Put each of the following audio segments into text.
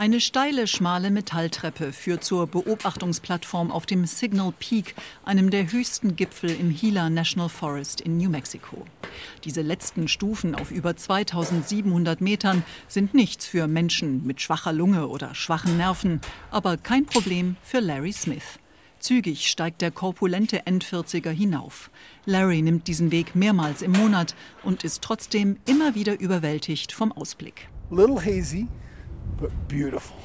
Eine steile, schmale Metalltreppe führt zur Beobachtungsplattform auf dem Signal Peak, einem der höchsten Gipfel im Gila National Forest in New Mexico. Diese letzten Stufen auf über 2700 Metern sind nichts für Menschen mit schwacher Lunge oder schwachen Nerven, aber kein Problem für Larry Smith. Zügig steigt der korpulente Endvierziger hinauf. Larry nimmt diesen Weg mehrmals im Monat und ist trotzdem immer wieder überwältigt vom Ausblick. Little hazy, but beautiful.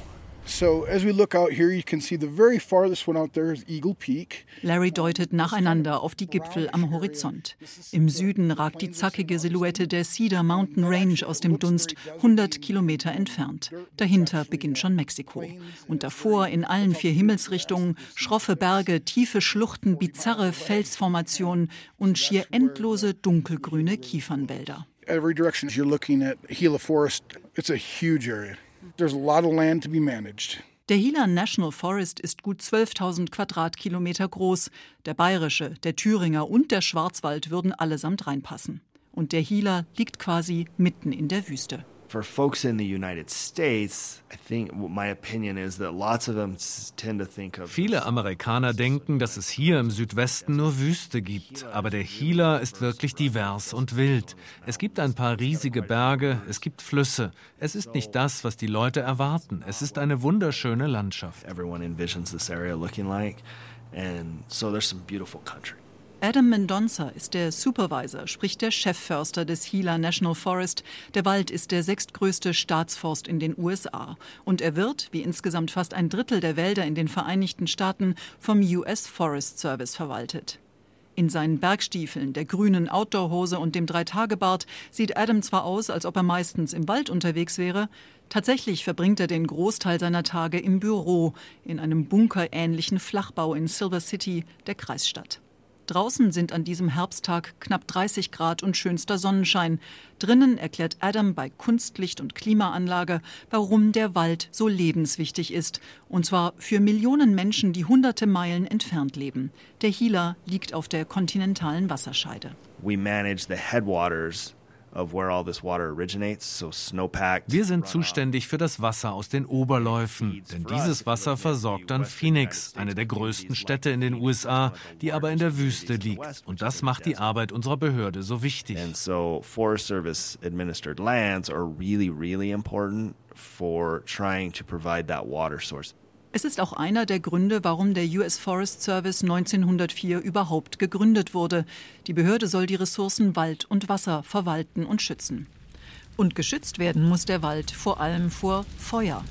So as we look out here, you can see the very farthest one out there is Eagle Peak. Larry deutet nacheinander auf die Gipfel am Horizont. Im Süden ragt die zackige Silhouette der Cedar Mountain Range aus dem Dunst, 100 Kilometer entfernt. Dahinter beginnt schon Mexiko. Und davor in allen vier Himmelsrichtungen schroffe Berge, tiefe Schluchten, bizarre Felsformationen und schier endlose dunkelgrüne Kiefernwälder. Every direction you're looking at Gila Forest, it's a huge area. There's a lot of land to be managed. Der Gila National Forest ist gut 12.000 Quadratkilometer groß. Der bayerische, der Thüringer und der Schwarzwald würden allesamt reinpassen. Und der Gila liegt quasi mitten in der Wüste. For folks in the United States, I think my opinion is that lots of them tend to think of Viele Amerikaner denken, dass es hier im Südwesten nur Wüste gibt, aber der Gila ist wirklich divers und wild. Es gibt ein paar riesige Berge, es gibt Flüsse. Es ist nicht das, was die Leute erwarten. Es ist eine wunderschöne Landschaft. everyone envisions this area looking like. And so there's some beautiful country. Adam Mendonça ist der Supervisor, sprich der Chefförster des Gila National Forest. Der Wald ist der sechstgrößte Staatsforst in den USA. Und er wird, wie insgesamt fast ein Drittel der Wälder in den Vereinigten Staaten, vom US Forest Service verwaltet. In seinen Bergstiefeln, der grünen Outdoorhose und dem Dreitagebart sieht Adam zwar aus, als ob er meistens im Wald unterwegs wäre, tatsächlich verbringt er den Großteil seiner Tage im Büro, in einem bunkerähnlichen Flachbau in Silver City, der Kreisstadt. Draußen sind an diesem Herbsttag knapp 30 Grad und schönster Sonnenschein. Drinnen erklärt Adam bei Kunstlicht und Klimaanlage, warum der Wald so lebenswichtig ist. Und zwar für Millionen Menschen, die hunderte Meilen entfernt leben. Der Gila liegt auf der kontinentalen Wasserscheide. We manage the headwaters of where all this water originates, so snowpack. Wir sind zuständig für das Wasser aus den Oberläufen, denn dieses Wasser versorgt dann Phoenix, eine der größten Städte in den USA, die aber in der Wüste liegt. Und das macht die Arbeit unserer Behörde so wichtig. And so Forest Service administered lands are really, really important for trying to provide that water source. Es ist auch einer der Gründe, warum der US Forest Service 1904 überhaupt gegründet wurde. Die Behörde soll die Ressourcen Wald und Wasser verwalten und schützen. Und geschützt werden muss der Wald vor allem vor Feuer.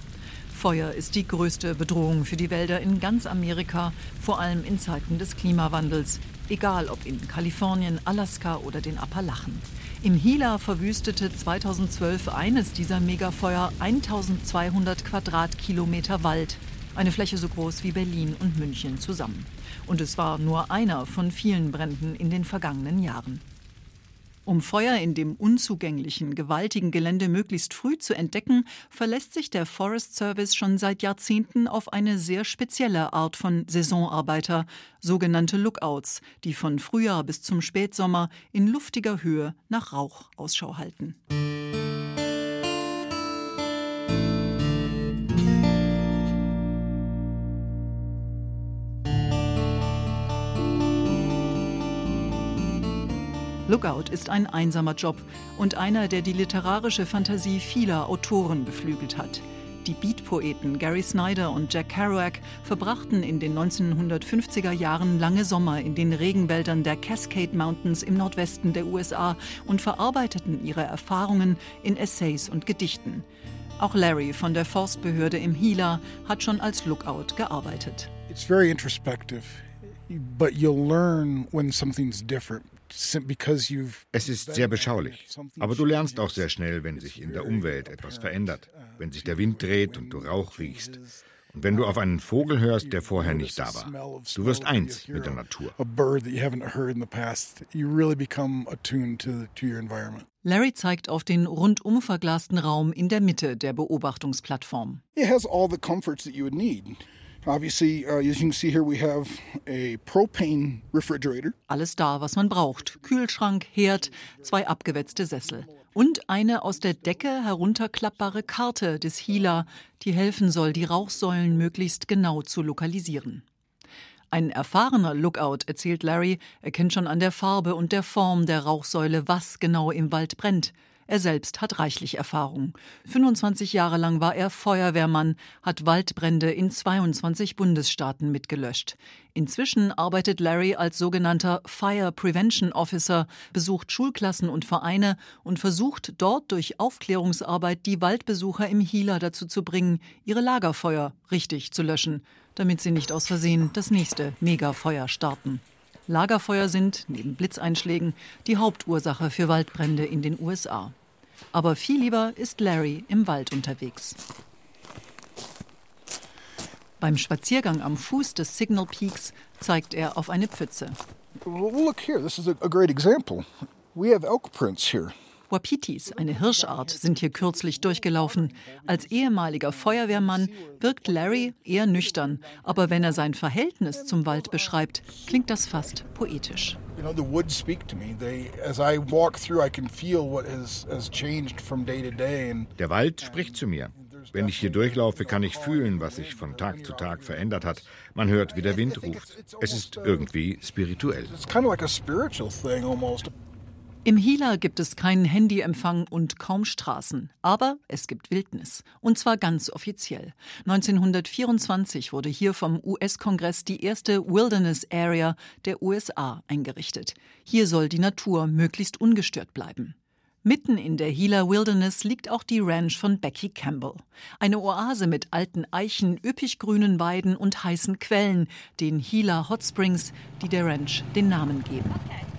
Feuer ist die größte Bedrohung für die Wälder in ganz Amerika, vor allem in Zeiten des Klimawandels, egal ob in Kalifornien, Alaska oder den Appalachen. Im Gila verwüstete 2012 eines dieser Megafeuer 1200 Quadratkilometer Wald, eine Fläche so groß wie Berlin und München zusammen. Und es war nur einer von vielen Bränden in den vergangenen Jahren. Um Feuer in dem unzugänglichen, gewaltigen Gelände möglichst früh zu entdecken, verlässt sich der Forest Service schon seit Jahrzehnten auf eine sehr spezielle Art von Saisonarbeiter, sogenannte Lookouts, die von Frühjahr bis zum Spätsommer in luftiger Höhe nach Rauch Ausschau halten. Lookout ist ein einsamer Job und einer, der die literarische Fantasie vieler Autoren beflügelt hat. Die Beat-Poeten Gary Snyder und Jack Kerouac verbrachten in den 1950er Jahren lange Sommer in den Regenwäldern der Cascade Mountains im Nordwesten der USA und verarbeiteten ihre Erfahrungen in Essays und Gedichten. Auch Larry von der Forstbehörde im Gila hat schon als Lookout gearbeitet. It's very introspective, but you'll learn when something's different. Es ist sehr beschaulich, aber du lernst auch sehr schnell, wenn sich in der Umwelt etwas verändert, wenn sich der Wind dreht und du Rauch riechst. Wenn du auf einen Vogel hörst, der vorher nicht da war, du wirst eins mit der Natur. Larry zeigt auf den rundum verglasten Raum in der Mitte der Beobachtungsplattform. It has all the comforts that you would need. Obviously, uh, as you can see here, we have a propane refrigerator. Alles da, was man braucht. Kühlschrank, Herd, zwei abgewetzte Sessel und eine aus der Decke herunterklappbare Karte des Hila, die helfen soll, die Rauchsäulen möglichst genau zu lokalisieren. Ein erfahrener Lookout, erzählt Larry, erkennt schon an der Farbe und der Form der Rauchsäule, was genau im Wald brennt. Er selbst hat reichlich Erfahrung. 25 Jahre lang war er Feuerwehrmann, hat Waldbrände in 22 Bundesstaaten mitgelöscht. Inzwischen arbeitet Larry als sogenannter Fire Prevention Officer, besucht Schulklassen und Vereine und versucht dort durch Aufklärungsarbeit die Waldbesucher im Hila dazu zu bringen, ihre Lagerfeuer richtig zu löschen, damit sie nicht aus Versehen das nächste Megafeuer starten. Lagerfeuer sind, neben Blitzeinschlägen, die Hauptursache für Waldbrände in den USA. Aber viel lieber ist Larry im Wald unterwegs. Beim Spaziergang am Fuß des Signal Peaks zeigt er auf eine Pfütze. Look here, this is a great example. We have elk prints here. Wapitis, eine Hirschart, sind hier kürzlich durchgelaufen. Als ehemaliger Feuerwehrmann wirkt Larry eher nüchtern, aber wenn er sein Verhältnis zum Wald beschreibt, klingt das fast poetisch. Der Wald spricht zu mir. Wenn ich hier durchlaufe, kann ich fühlen, was sich von Tag zu Tag verändert hat. Man hört, wie der Wind ruft. Es ist irgendwie spirituell. It's kind of like a spiritual thing almost. Im Hila gibt es keinen Handyempfang und kaum Straßen, aber es gibt Wildnis, und zwar ganz offiziell. 1924 wurde hier vom US-Kongress die erste Wilderness Area der USA eingerichtet. Hier soll die Natur möglichst ungestört bleiben. Mitten in der Gila Wilderness liegt auch die Ranch von Becky Campbell. Eine Oase mit alten Eichen, üppig grünen Weiden und heißen Quellen, den Gila Hot Springs, die der Ranch den Namen geben. Okay.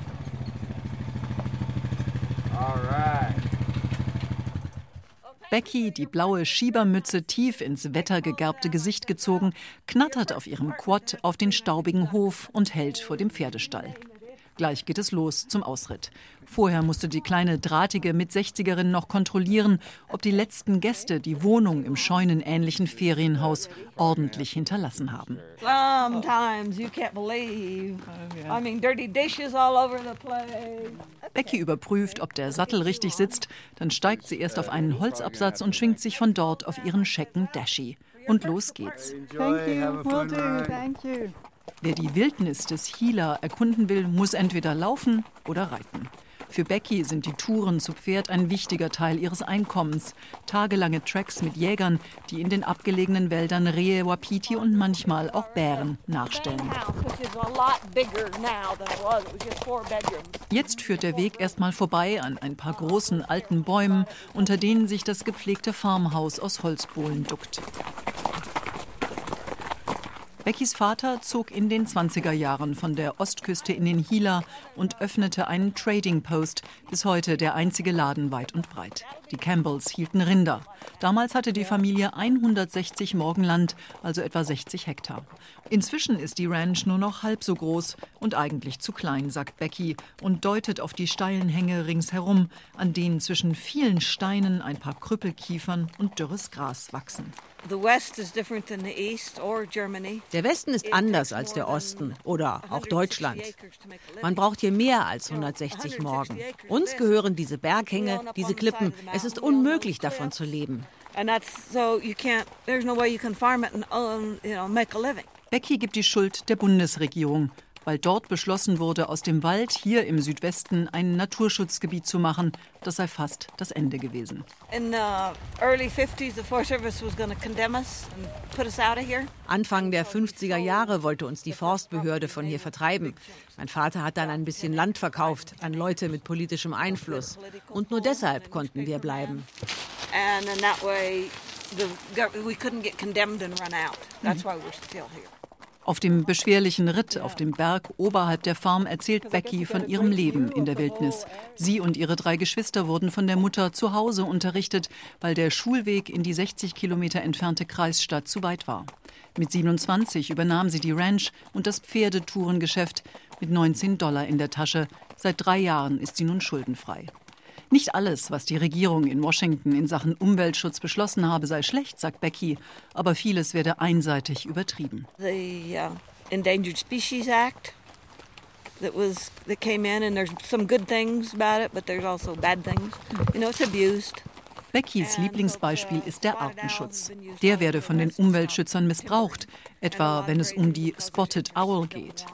Becky, die blaue Schiebermütze tief ins wettergegerbte Gesicht gezogen, knattert auf ihrem Quad auf den staubigen Hof und hält vor dem Pferdestall. Gleich geht es los zum Ausritt. Vorher musste die kleine drahtige Mit-60erin noch kontrollieren, ob die letzten Gäste die Wohnung im scheunenähnlichen Ferienhaus ordentlich hinterlassen haben. Becky überprüft, ob der Sattel richtig sitzt. Dann steigt sie erst auf einen Holzabsatz und schwingt sich von dort auf ihren schecken Dashi. Und los geht's. Thank you. Do. Thank you. Wer die Wildnis des Hila erkunden will, muss entweder laufen oder reiten. Für Becky sind die Touren zu Pferd ein wichtiger Teil ihres Einkommens. Tagelange Tracks mit Jägern, die in den abgelegenen Wäldern Rehe, Wapiti und manchmal auch Bären nachstellen. Jetzt führt der Weg erstmal vorbei an ein paar großen alten Bäumen, unter denen sich das gepflegte Farmhaus aus Holzbohlen duckt. Beckys Vater zog in den 20er Jahren von der Ostküste in den Hila und öffnete einen Trading Post, bis heute der einzige Laden weit und breit. Die Campbells hielten Rinder. Damals hatte die Familie 160 Morgenland, also etwa 60 Hektar. Inzwischen ist die Ranch nur noch halb so groß und eigentlich zu klein, sagt Becky und deutet auf die steilen Hänge ringsherum, an denen zwischen vielen Steinen ein paar Krüppelkiefern und dürres Gras wachsen. Der Westen ist anders als der Osten oder auch Deutschland. Man braucht hier mehr als 160 Morgen. Uns gehören diese Berghänge, diese Klippen. Es ist unmöglich, davon zu leben. Becky gibt die Schuld der Bundesregierung weil dort beschlossen wurde, aus dem Wald hier im Südwesten ein Naturschutzgebiet zu machen. Das sei fast das Ende gewesen. Anfang der 50er Jahre wollte uns die Forstbehörde von hier vertreiben. Mein Vater hat dann ein bisschen Land verkauft an Leute mit politischem Einfluss. Und nur deshalb konnten wir bleiben. And in that way, the, we couldn't get condemned and run out. That's why we're still here. Auf dem beschwerlichen Ritt auf dem Berg oberhalb der Farm erzählt Becky von ihrem Leben in der Wildnis. Sie und ihre drei Geschwister wurden von der Mutter zu Hause unterrichtet, weil der Schulweg in die 60 Kilometer entfernte Kreisstadt zu weit war. Mit 27 übernahm sie die Ranch und das Pferdetourengeschäft mit 19 Dollar in der Tasche. Seit drei Jahren ist sie nun schuldenfrei. Nicht alles, was die Regierung in Washington in Sachen Umweltschutz beschlossen habe, sei schlecht, sagt Becky, aber vieles werde einseitig übertrieben. The uh, Endangered Species Act that was that came in and there's some good things about it, but there's also bad things. You know, it's abused. Beckys Lieblingsbeispiel ist der Artenschutz. Der werde von den Umweltschützern missbraucht, etwa wenn es um die Spotted Owl geht.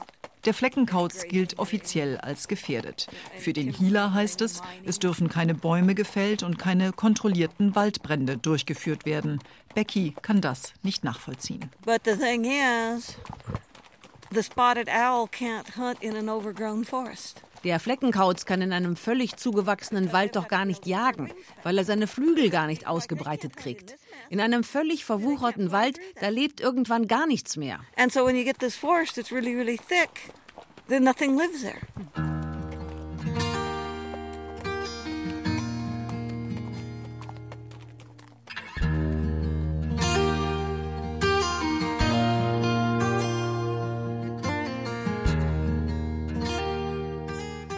Der Fleckenkauz gilt offiziell als gefährdet. Für den Hila heißt es, es dürfen keine Bäume gefällt und keine kontrollierten Waldbrände durchgeführt werden. Becky kann das nicht nachvollziehen. But the thing is, the spotted owl can't hunt in an overgrown forest. Der Fleckenkauz kann in einem völlig zugewachsenen Wald doch gar nicht jagen, weil er seine Flügel gar nicht ausgebreitet kriegt. In einem völlig verwucherten Wald, da lebt irgendwann gar nichts mehr. And so when you get this forest that's really, really thick, then nothing lives there.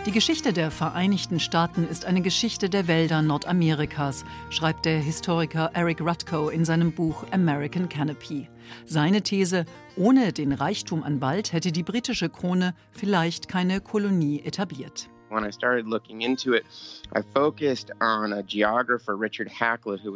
Die Geschichte der Vereinigten Staaten ist eine Geschichte der Wälder Nordamerikas, schreibt der Historiker Eric Rutko in seinem Buch American Canopy. Seine These, ohne den Reichtum an Wald hätte die britische Krone vielleicht keine Kolonie etabliert.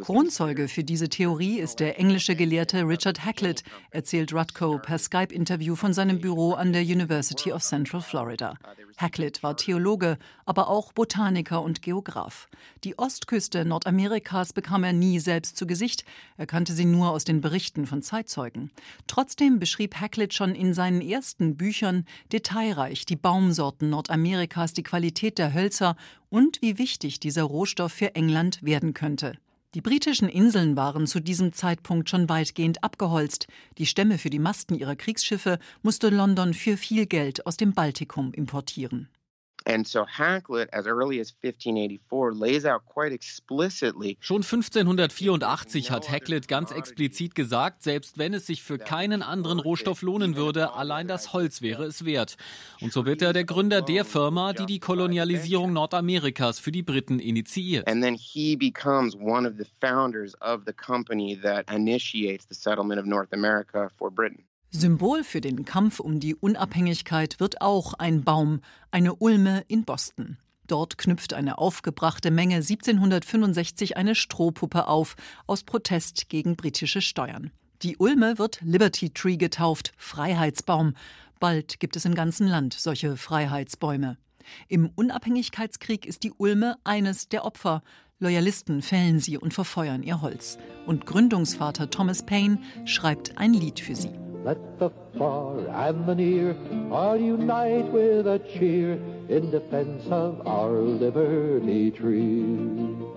Kronzeuge für diese Theorie ist der englische Gelehrte Richard Haklett, erzählt Rutko per Skype-Interview von seinem Büro an der University of Central Florida. Haklett war Theologe, aber auch Botaniker und Geograf. Die Ostküste Nordamerikas bekam er nie selbst zu Gesicht, er kannte sie nur aus den Berichten von Zeitzeugen. Trotzdem beschrieb Haklett schon in seinen ersten Büchern detailreich die Baumsorten Nordamerikas, die Qualität der Hölzer und wie wichtig dieser Rohstoff für England werden könnte. Die britischen Inseln waren zu diesem Zeitpunkt schon weitgehend abgeholzt. Die Stämme für die Masten ihrer Kriegsschiffe musste London für viel Geld aus dem Baltikum importieren. And so Hakluyt, as early as 1584, lays out quite explicitly. Schon 1584 hat Hakluyt ganz explizit gesagt, selbst wenn es sich für keinen anderen Rohstoff lohnen würde, allein das Holz wäre es wert. Und so wird er der Gründer der Firma, die die Kolonialisierung Nordamerikas für die Briten initiiert. And then he becomes one of the founders of the company that initiates the settlement of North America for Britain. Symbol für den Kampf um die Unabhängigkeit wird auch ein Baum, eine Ulme in Boston. Dort knüpft eine aufgebrachte Menge 1765 eine Strohpuppe auf, aus Protest gegen britische Steuern. Die Ulme wird Liberty Tree getauft, Freiheitsbaum. Bald gibt es im ganzen Land solche Freiheitsbäume. Im Unabhängigkeitskrieg ist die Ulme eines der Opfer. Loyalisten fällen sie und verfeuern ihr Holz. Und Gründungsvater Thomas Paine schreibt ein Lied für sie. Let the far and the near all unite with a cheer in defense of our liberty tree.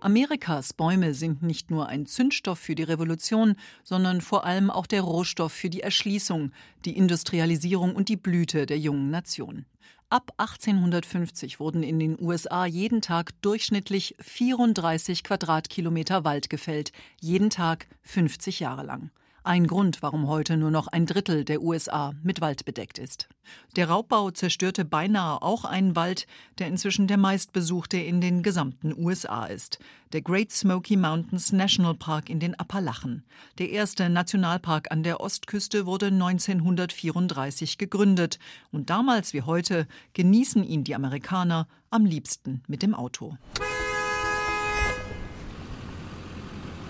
Amerikas Bäume sind nicht nur ein Zündstoff für die Revolution, sondern vor allem auch der Rohstoff für die Erschließung, die Industrialisierung und die Blüte der jungen Nation. Ab 1850 wurden in den USA jeden Tag durchschnittlich 34 Quadratkilometer Wald gefällt, jeden Tag 50 Jahre lang. Ein Grund, warum heute nur noch ein Drittel der USA mit Wald bedeckt ist. Der Raubbau zerstörte beinahe auch einen Wald, der inzwischen der meistbesuchte in den gesamten USA ist. Der Great Smoky Mountains National Park in den Appalachen. Der erste Nationalpark an der Ostküste wurde 1934 gegründet und damals wie heute genießen ihn die Amerikaner am liebsten mit dem Auto.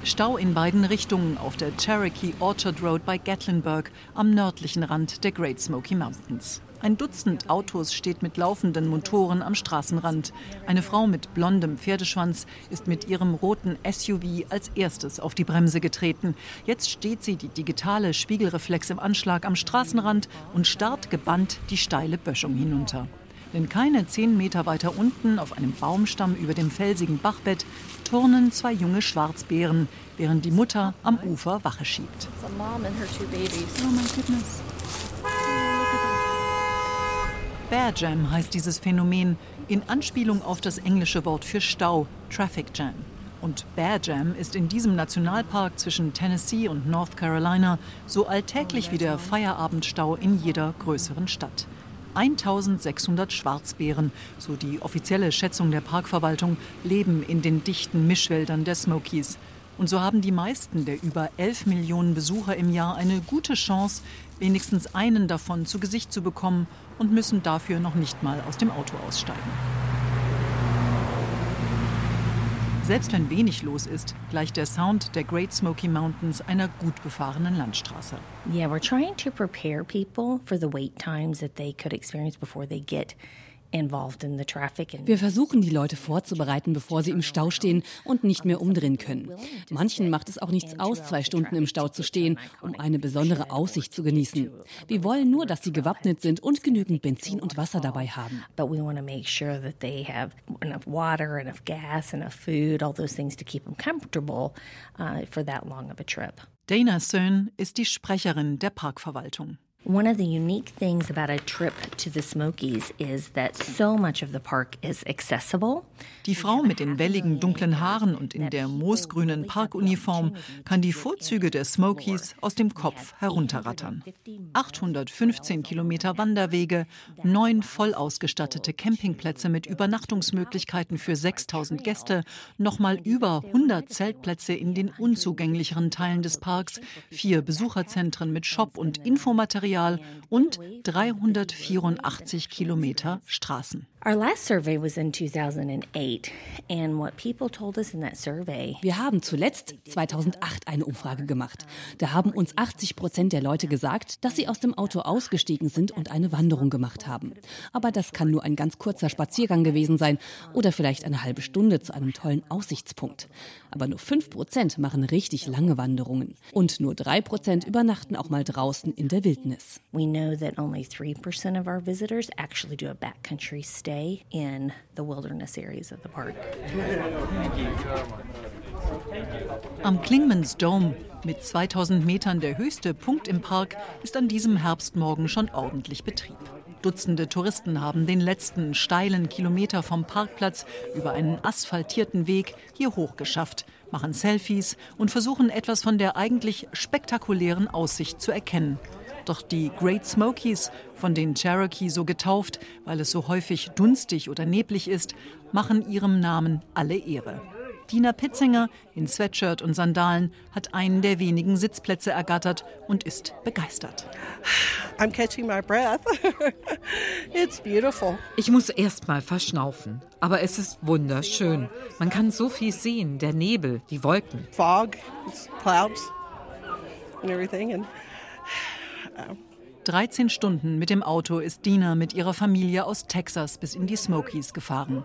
Stau in beiden Richtungen auf der Cherokee Orchard Road bei Gatlinburg am nördlichen Rand der Great Smoky Mountains. Ein Dutzend Autos steht mit laufenden Motoren am Straßenrand. Eine Frau mit blondem Pferdeschwanz ist mit ihrem roten SUV als erstes auf die Bremse getreten. Jetzt steht sie, die digitale Spiegelreflex im Anschlag am Straßenrand und starrt gebannt die steile Böschung hinunter. Denn keine zehn Meter weiter unten, auf einem Baumstamm über dem felsigen Bachbett, turnen zwei junge Schwarzbären, während die Mutter am Ufer Wache schiebt. Oh my goodness. Bear Jam heißt dieses Phänomen in Anspielung auf das englische Wort für Stau, Traffic Jam. Und Bear Jam ist in diesem Nationalpark zwischen Tennessee und North Carolina so alltäglich wie der Feierabendstau in jeder größeren Stadt. 1600 Schwarzbären, so die offizielle Schätzung der Parkverwaltung, leben in den dichten Mischwäldern der Smokies. Und so haben die meisten der über 11 Millionen Besucher im Jahr eine gute Chance, wenigstens einen davon zu Gesicht zu bekommen und müssen dafür noch nicht mal aus dem Auto aussteigen. Selbst wenn wenig los ist, gleicht der Sound der Great Smoky Mountains einer gut befahrenen Landstraße. Yeah, we're trying to prepare people for the wait times that they could experience before they get wir versuchen, die Leute vorzubereiten, bevor sie im Stau stehen und nicht mehr umdrehen können. Manchen macht es auch nichts aus, zwei Stunden im Stau zu stehen, um eine besondere Aussicht zu genießen. Wir wollen nur, dass sie gewappnet sind und genügend Benzin und Wasser dabei haben. But we want to make sure that they have enough water, enough gas, enough food, all those things to keep them comfortable uh, for that long of a trip. Dana Sohn ist die Sprecherin der Parkverwaltung. One of the unique things about a trip to the Smokies is that so much of the park is accessible. Die Frau mit den welligen dunklen Haaren und in der moosgrünen Parkuniform kann die Vorzüge der Smokies aus dem Kopf herunterrattern. 815 Kilometer Wanderwege, neun voll ausgestattete Campingplätze mit Übernachtungsmöglichkeiten für 6000 Gäste, nochmal über 100 Zeltplätze in den unzugänglicheren Teilen des Parks, vier Besucherzentren mit Shop und Infomaterial Material und 384 Kilometer Straßen. Our last survey was in 2008 and what people told us in that survey. Wir haben zuletzt 2008 eine Umfrage gemacht. Da haben uns 80 Prozent der Leute gesagt, dass sie aus dem Auto ausgestiegen sind und eine Wanderung gemacht haben. Aber das kann nur ein ganz kurzer Spaziergang gewesen sein oder vielleicht eine halbe Stunde zu einem tollen Aussichtspunkt. Aber nur 5 Prozent machen richtig lange Wanderungen und nur 3 Prozent übernachten auch mal draußen in der Wildnis. We know that only 3% of our visitors actually do a backcountry stay stay in the wilderness areas of the park. Am Klingmans Dome mit 2000 Metern der höchste Punkt im Park ist an diesem Herbstmorgen schon ordentlich Betrieb. Dutzende Touristen haben den letzten steilen Kilometer vom Parkplatz über einen asphaltierten Weg hier hochgeschafft, machen Selfies und versuchen etwas von der eigentlich spektakulären Aussicht zu erkennen. Doch die Great Smokies, von den Cherokee so getauft, weil es so häufig dunstig oder neblig ist, machen ihrem Namen alle Ehre. Dina Pitzinger in Sweatshirt und Sandalen hat einen der wenigen Sitzplätze ergattert und ist begeistert. I'm catching my breath. It's beautiful. Ich muss erst mal verschnaufen, aber es ist wunderschön. Man kann so viel sehen, der Nebel, die Wolken. Fog, clouds and everything and 13 Stunden mit dem Auto ist Dina mit ihrer Familie aus Texas bis in die Smokies gefahren.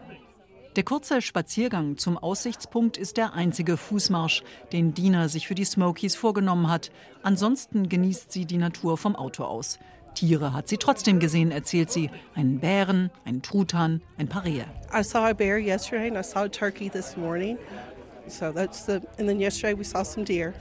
Der kurze Spaziergang zum Aussichtspunkt ist der einzige Fußmarsch, den Dina sich für die Smokies vorgenommen hat. Ansonsten genießt sie die Natur vom Auto aus. Tiere hat sie trotzdem gesehen, erzählt sie. Einen Bären, einen Truthahn, ein paar Rehe. I saw a bear yesterday and I saw a turkey this morning. So that's the and then yesterday we saw some deer.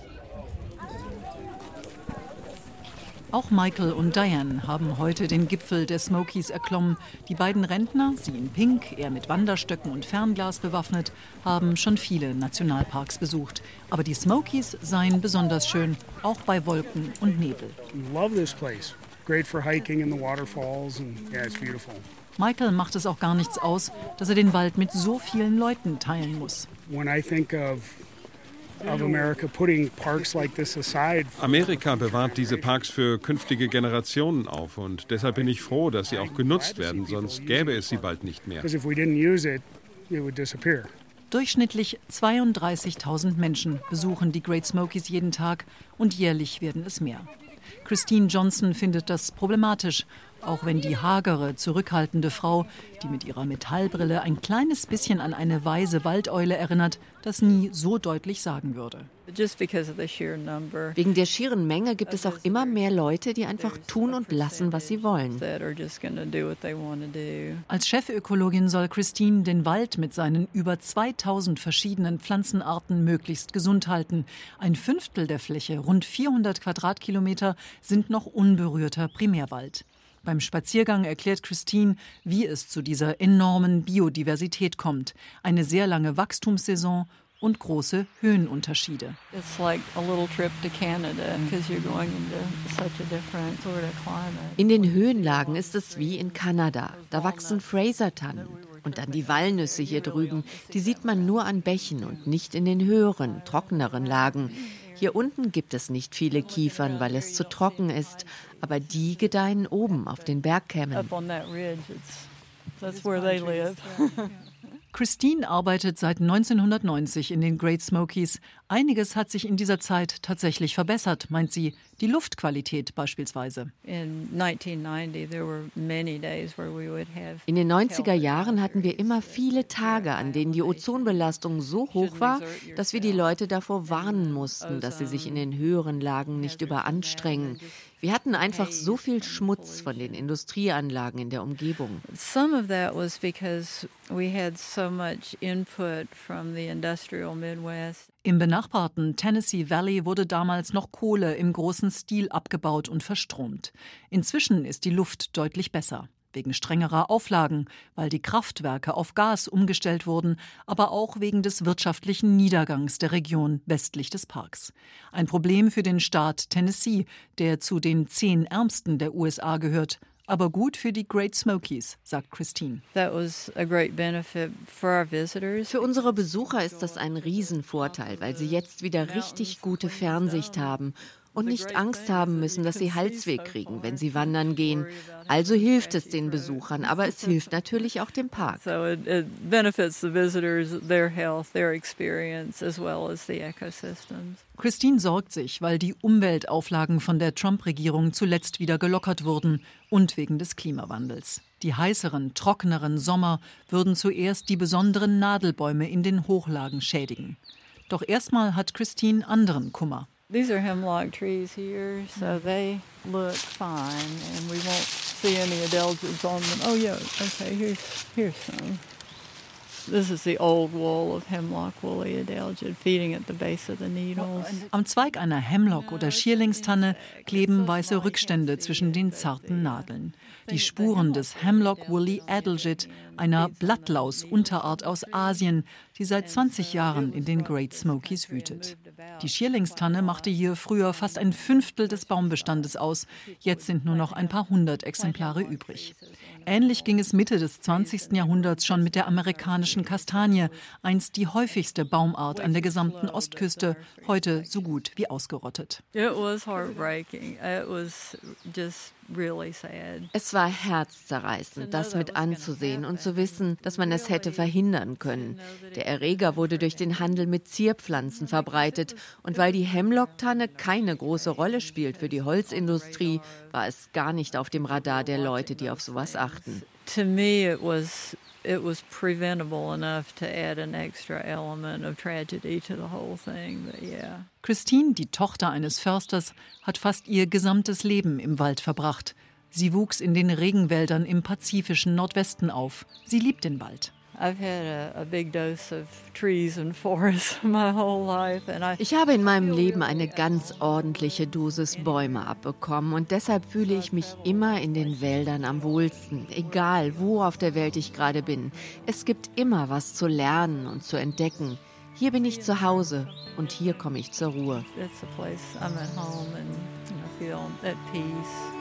Auch Michael und Diane haben heute den Gipfel der Smokies erklommen. Die beiden Rentner, sie in Pink, er mit Wanderstöcken und Fernglas bewaffnet, haben schon viele Nationalparks besucht. Aber die Smokies seien besonders schön, auch bei Wolken und Nebel. Love this place. Great for hiking in the waterfalls and yeah, it's beautiful. Michael macht es auch gar nichts aus, dass er den Wald mit so vielen Leuten teilen muss. When I think of Amerika bewahrt diese Parks für künftige Generationen auf und deshalb bin ich froh, dass sie auch genutzt werden, sonst gäbe es sie bald nicht mehr. Durchschnittlich 32.000 Menschen besuchen die Great Smokies jeden Tag und jährlich werden es mehr. Christine Johnson findet das problematisch auch wenn die hagere, zurückhaltende Frau, die mit ihrer Metallbrille ein kleines bisschen an eine weise Waldeule erinnert, das nie so deutlich sagen würde. Wegen der schieren Menge gibt es auch immer mehr Leute, die einfach tun und lassen, was sie wollen. Als Chefökologin soll Christine den Wald mit seinen über 2000 verschiedenen Pflanzenarten möglichst gesund halten. Ein Fünftel der Fläche, rund 400 Quadratkilometer, sind noch unberührter Primärwald. Beim Spaziergang erklärt Christine, wie es zu dieser enormen Biodiversität kommt. Eine sehr lange Wachstumssaison und große Höhenunterschiede. In den Höhenlagen ist es wie in Kanada. Da wachsen Fraser-Tannen. Und dann die Walnüsse hier drüben, die sieht man nur an Bächen und nicht in den höheren, trockeneren Lagen. Hier unten gibt es nicht viele Kiefern, weil es zu trocken ist, aber die gedeihen oben auf den Bergkämmen. Christine arbeitet seit 1990 in den Great Smokies. Einiges hat sich in dieser Zeit tatsächlich verbessert, meint sie. Die Luftqualität beispielsweise. In den 90er Jahren hatten wir immer viele Tage, an denen die Ozonbelastung so hoch war, dass wir die Leute davor warnen mussten, dass sie sich in den höheren Lagen nicht überanstrengen. Wir hatten einfach so viel Schmutz von den Industrieanlagen in der Umgebung. Im benachbarten Tennessee Valley wurde damals noch Kohle im großen Stil abgebaut und verstromt. Inzwischen ist die Luft deutlich besser wegen strengerer Auflagen, weil die Kraftwerke auf Gas umgestellt wurden, aber auch wegen des wirtschaftlichen Niedergangs der Region westlich des Parks. Ein Problem für den Staat Tennessee, der zu den zehn ärmsten der USA gehört, aber gut für die Great Smokies, sagt Christine. Für unsere Besucher ist das ein Riesenvorteil, weil sie jetzt wieder richtig gute Fernsicht haben und nicht Angst haben müssen, dass sie Halsweh kriegen, wenn sie wandern gehen. Also hilft es den Besuchern, aber es hilft natürlich auch dem Park. Christine sorgt sich, weil die Umweltauflagen von der Trump-Regierung zuletzt wieder gelockert wurden und wegen des Klimawandels. Die heißeren, trockeneren Sommer würden zuerst die besonderen Nadelbäume in den Hochlagen schädigen. Doch erstmal hat Christine anderen Kummer. These are hemlock trees here, so they look fine, and we won't see any adelgids on them. Oh yeah, okay, here's here's some. This is the old wall of hemlock woolly adelgid feeding at the base of the needles. Am Zweig einer Hemlock oder Schierlingstanne kleben weiße Rückstände zwischen den zarten Nadeln. Die Spuren des Hemlock woolly adelgid, einer Blattlaus-Unterart aus Asien, die seit 20 Jahren in den Great Smokies wütet. Die Schierlingstanne machte hier früher fast ein Fünftel des Baumbestandes aus. Jetzt sind nur noch ein paar hundert Exemplare übrig. Ähnlich ging es Mitte des 20. Jahrhunderts schon mit der amerikanischen Kastanie, einst die häufigste Baumart an der gesamten Ostküste, heute so gut wie ausgerottet. It was heartbreaking. It was just es war herzzerreißend, das mit anzusehen und zu wissen, dass man es hätte verhindern können. Der Erreger wurde durch den Handel mit Zierpflanzen verbreitet. und weil die Hemlocktanne keine große Rolle spielt für die Holzindustrie, war es gar nicht auf dem Radar der Leute, die auf sowas achten. To me it was it was preventable enough to add an extra element of tragedy to the whole thing. But yeah. Christine, die Tochter eines Försters, hat fast ihr gesamtes Leben im Wald verbracht. Sie wuchs in den Regenwäldern im pazifischen Nordwesten auf. Sie liebt den Wald. Ich habe in meinem Leben eine ganz ordentliche Dosis Bäume abbekommen und deshalb fühle ich mich immer in den Wäldern am wohlsten, egal wo auf der Welt ich gerade bin. Es gibt immer was zu lernen und zu entdecken. Hier bin ich zu Hause und hier komme ich zur Ruhe. It's a place I'm at home and you know, feel at peace.